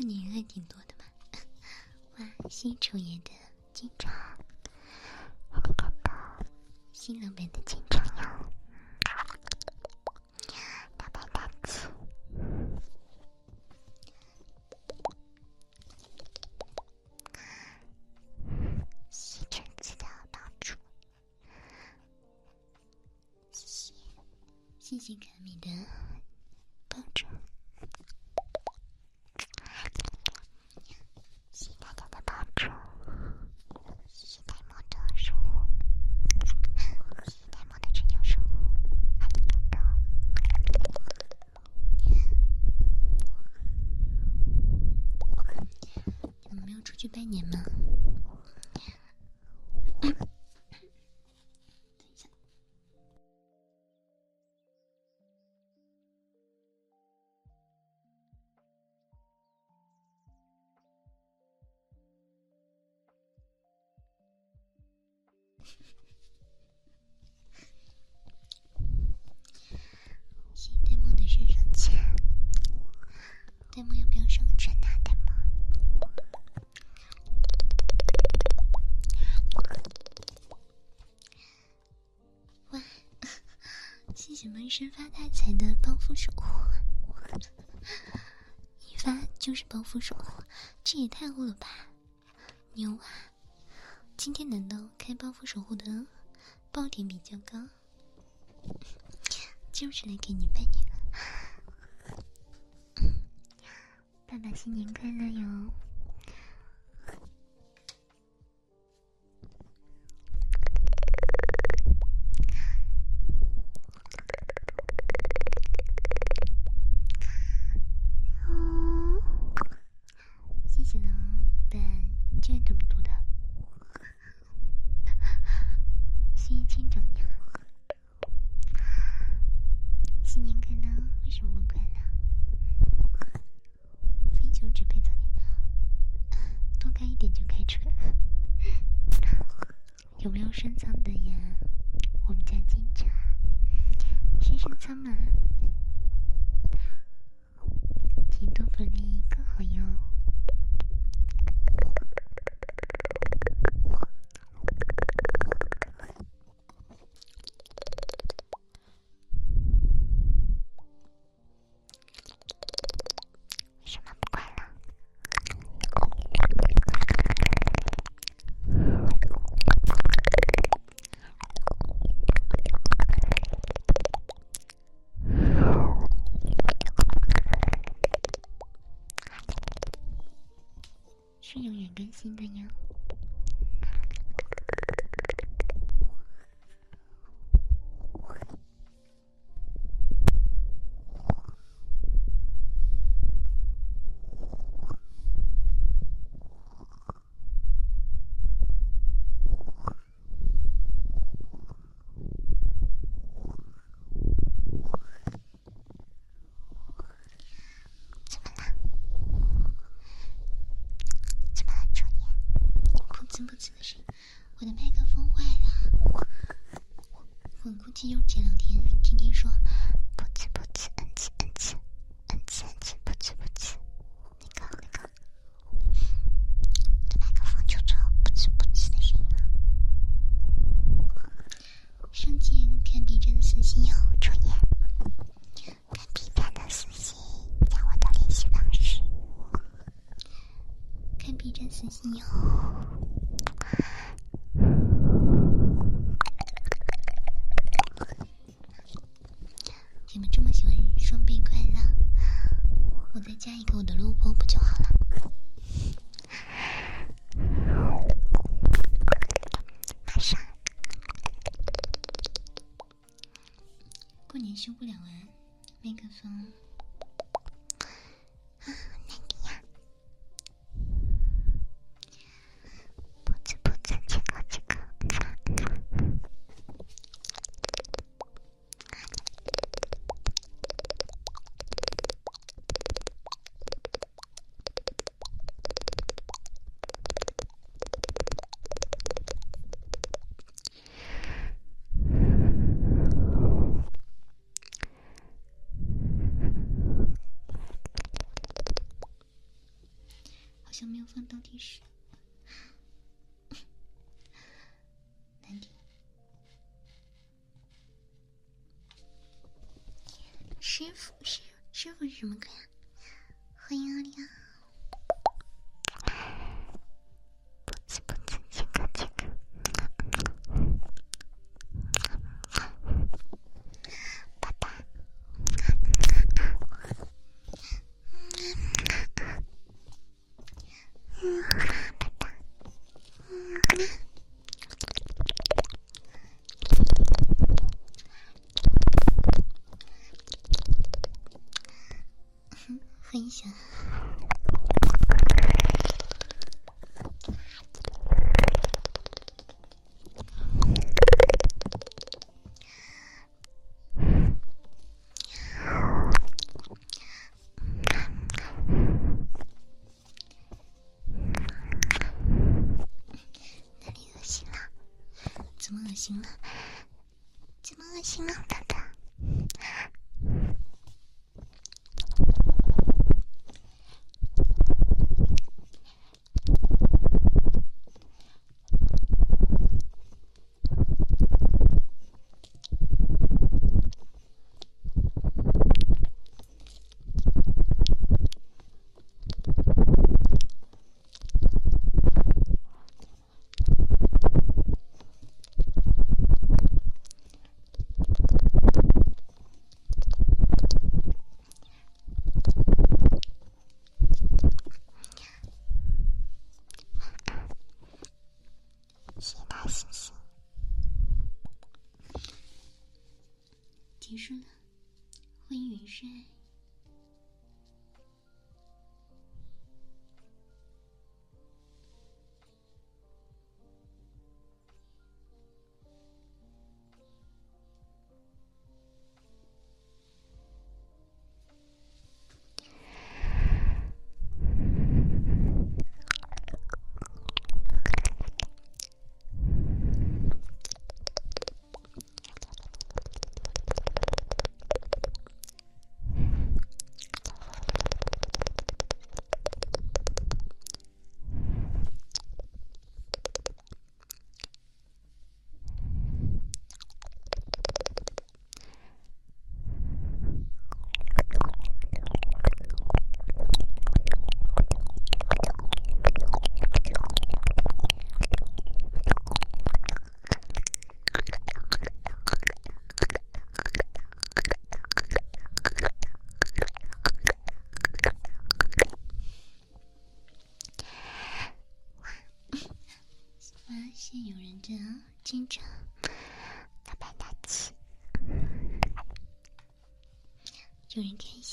过年还挺多的嘛。哇，新丑爷的经常，还没看到新老板的经常哟。大白大吉，吸尘器的帮助，谢谢，谢谢卡米的新戴帽的身上钱，戴帽要不要上个穿搭的？什么生发大财的暴富守护？一发就是暴富守护，这也太厚了吧！牛啊！今天难道开暴富守护的爆点比较高？就是来给你拜年了，爸爸新年快乐哟！准备你，多开一点就开车。有没有深藏的呀？我们家警察，深藏吗？极多福利更好哟。新的呀。不止的是，我的麦克风坏了。我估计用前两天天天说，不止不止，n 次 n 次，n 次 n 次，不止不止。那个那个，这麦克风就这不止不止的声音了。上键看 B 站的私信哟，注意，看 B 站的私信，加我的联系方式。看 B 站私信哟。我再加一个我的录播不就好了？马上，过年修不了啊，麦克风。到底是 难听？师傅，师师傅是什么歌呀？分享。哪里恶心了？怎么恶心了？怎么恶心了？爸爸。结束了，欢迎云帅。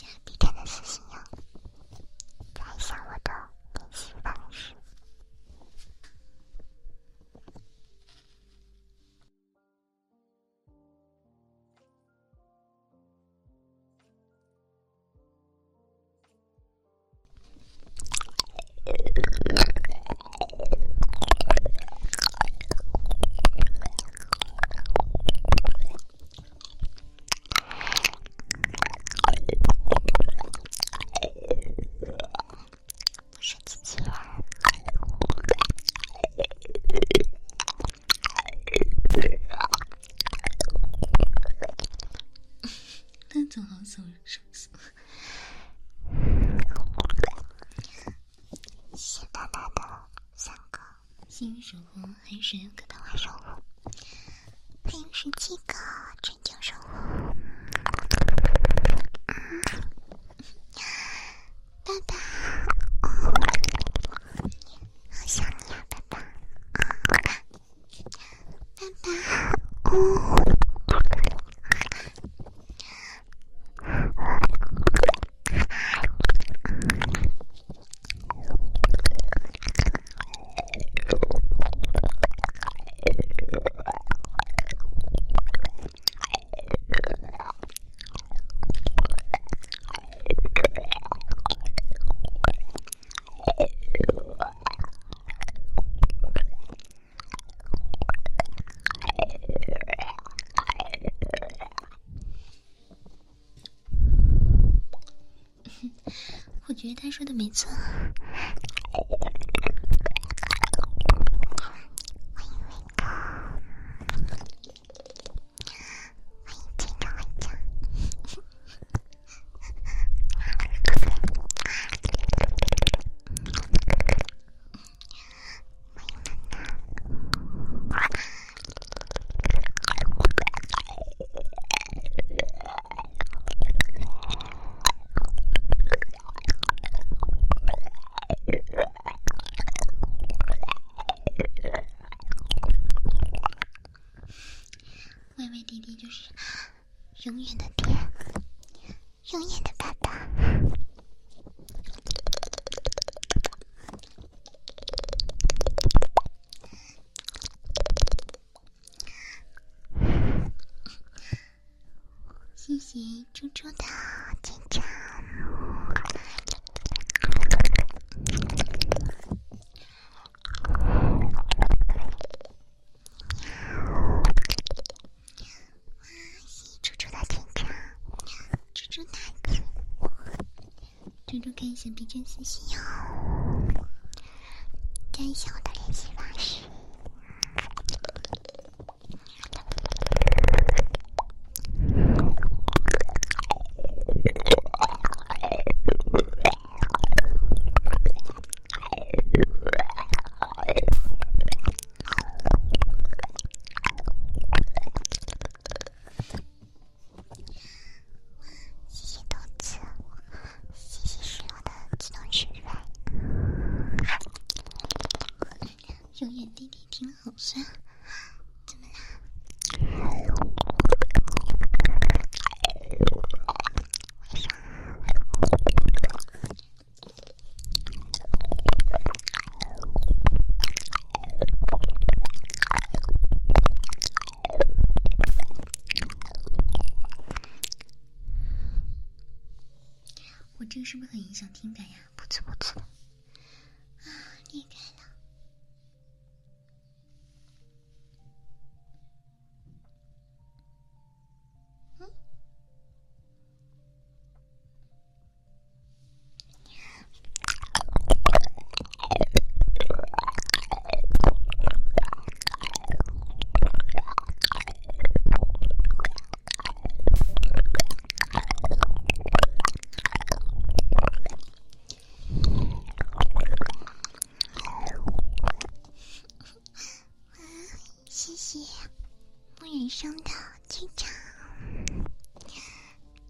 有谢谢大大的三个幸运守护，还有十六个的花守护，还有十七个春娇守护。爸爸，好想你啊，爸爸！爸爸，嗯。我觉得他说的没错。歪歪弟弟就是永远的爹，永远的爸爸。谢谢猪猪的紧张。猪猪的紧张，猪猪大姐，猪猪看一下 B 站私信哦，加一下我的联系方式。谢谢豆子，谢谢石头的自动释放。永远弟弟听了好酸，怎么啦？为啥？我这个是不是很影响听感呀？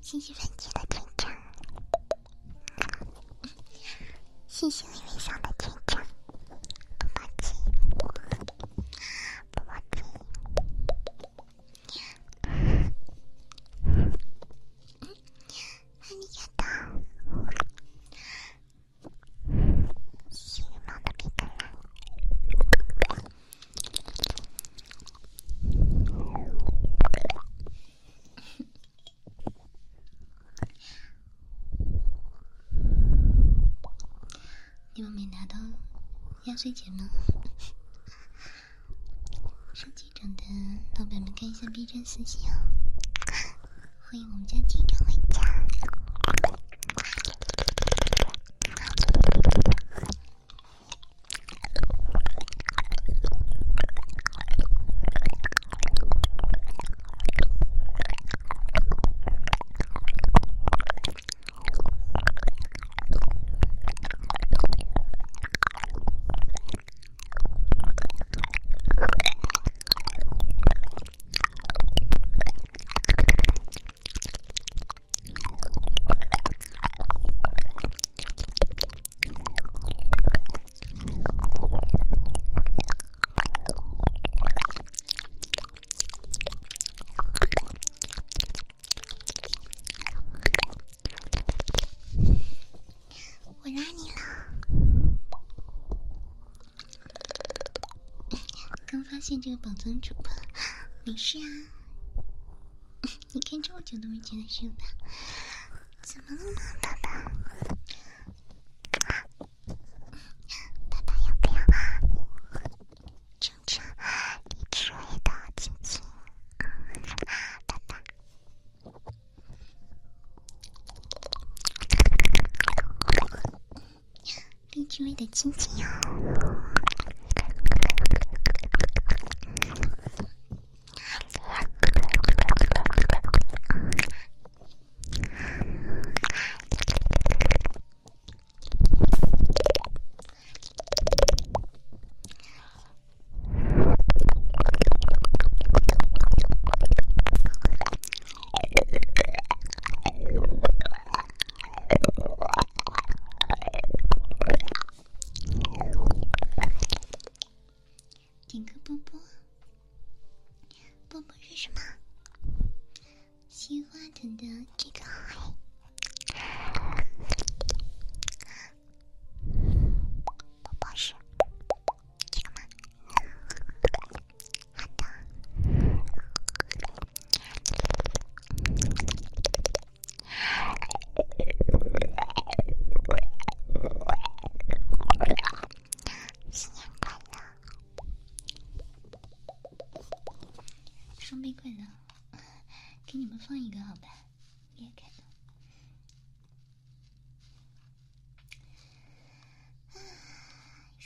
谢谢粉姐的点赞，谢谢微微笑的队长，宝宝鸡，宝宝鸡，嗯，阿里嘎多，谢谢羽毛的皮革啦。你们没拿到压岁钱吗？收机长的老板们看一下 B 站私信哦。欢迎我们家机长回家。我拉你了。刚发现这个宝藏主播，没事啊。你看这么久都没觉得是吧？怎么了，爸爸？爸爸要不要尝尝你吃味的亲亲？爸爸。荔枝味的亲亲哟。什么？西瓜藤的这个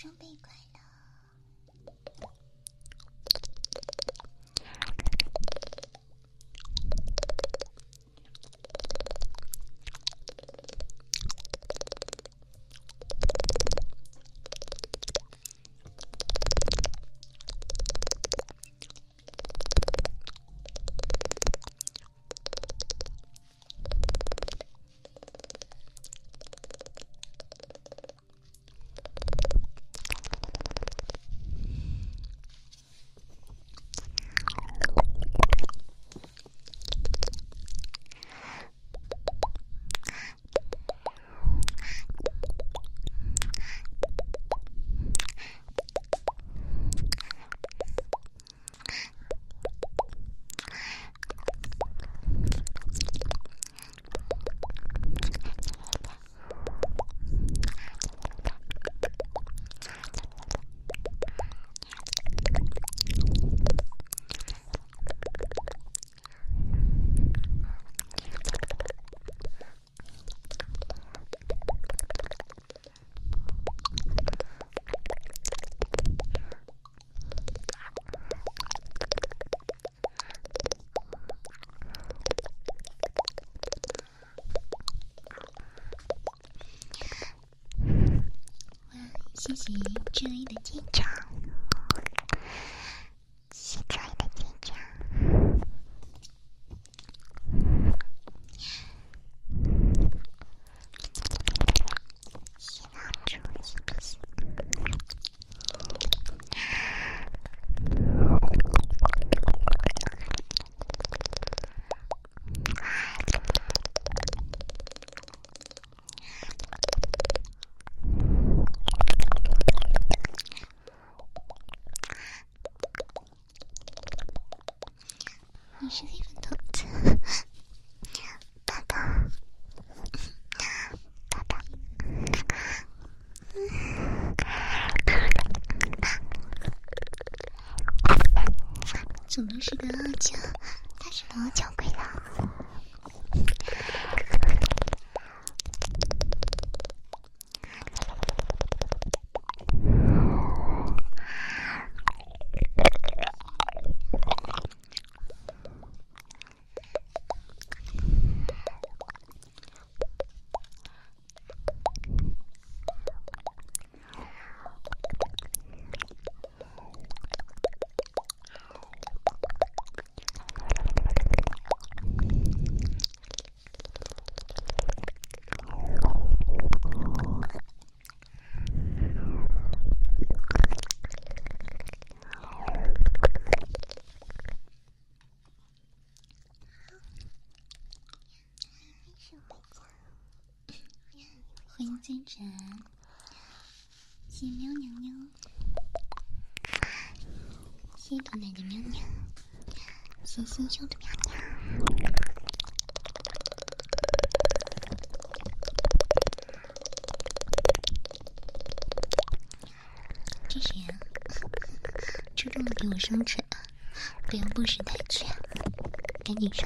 装备怪谢谢这里的店长。怎么是个傲娇？他是个傲娇鬼了。进展，谢喵娘娘，谢豆奶的喵娘，谢星星的喵娘。这谁啊？主动给我上传，不要不识抬举，赶紧上。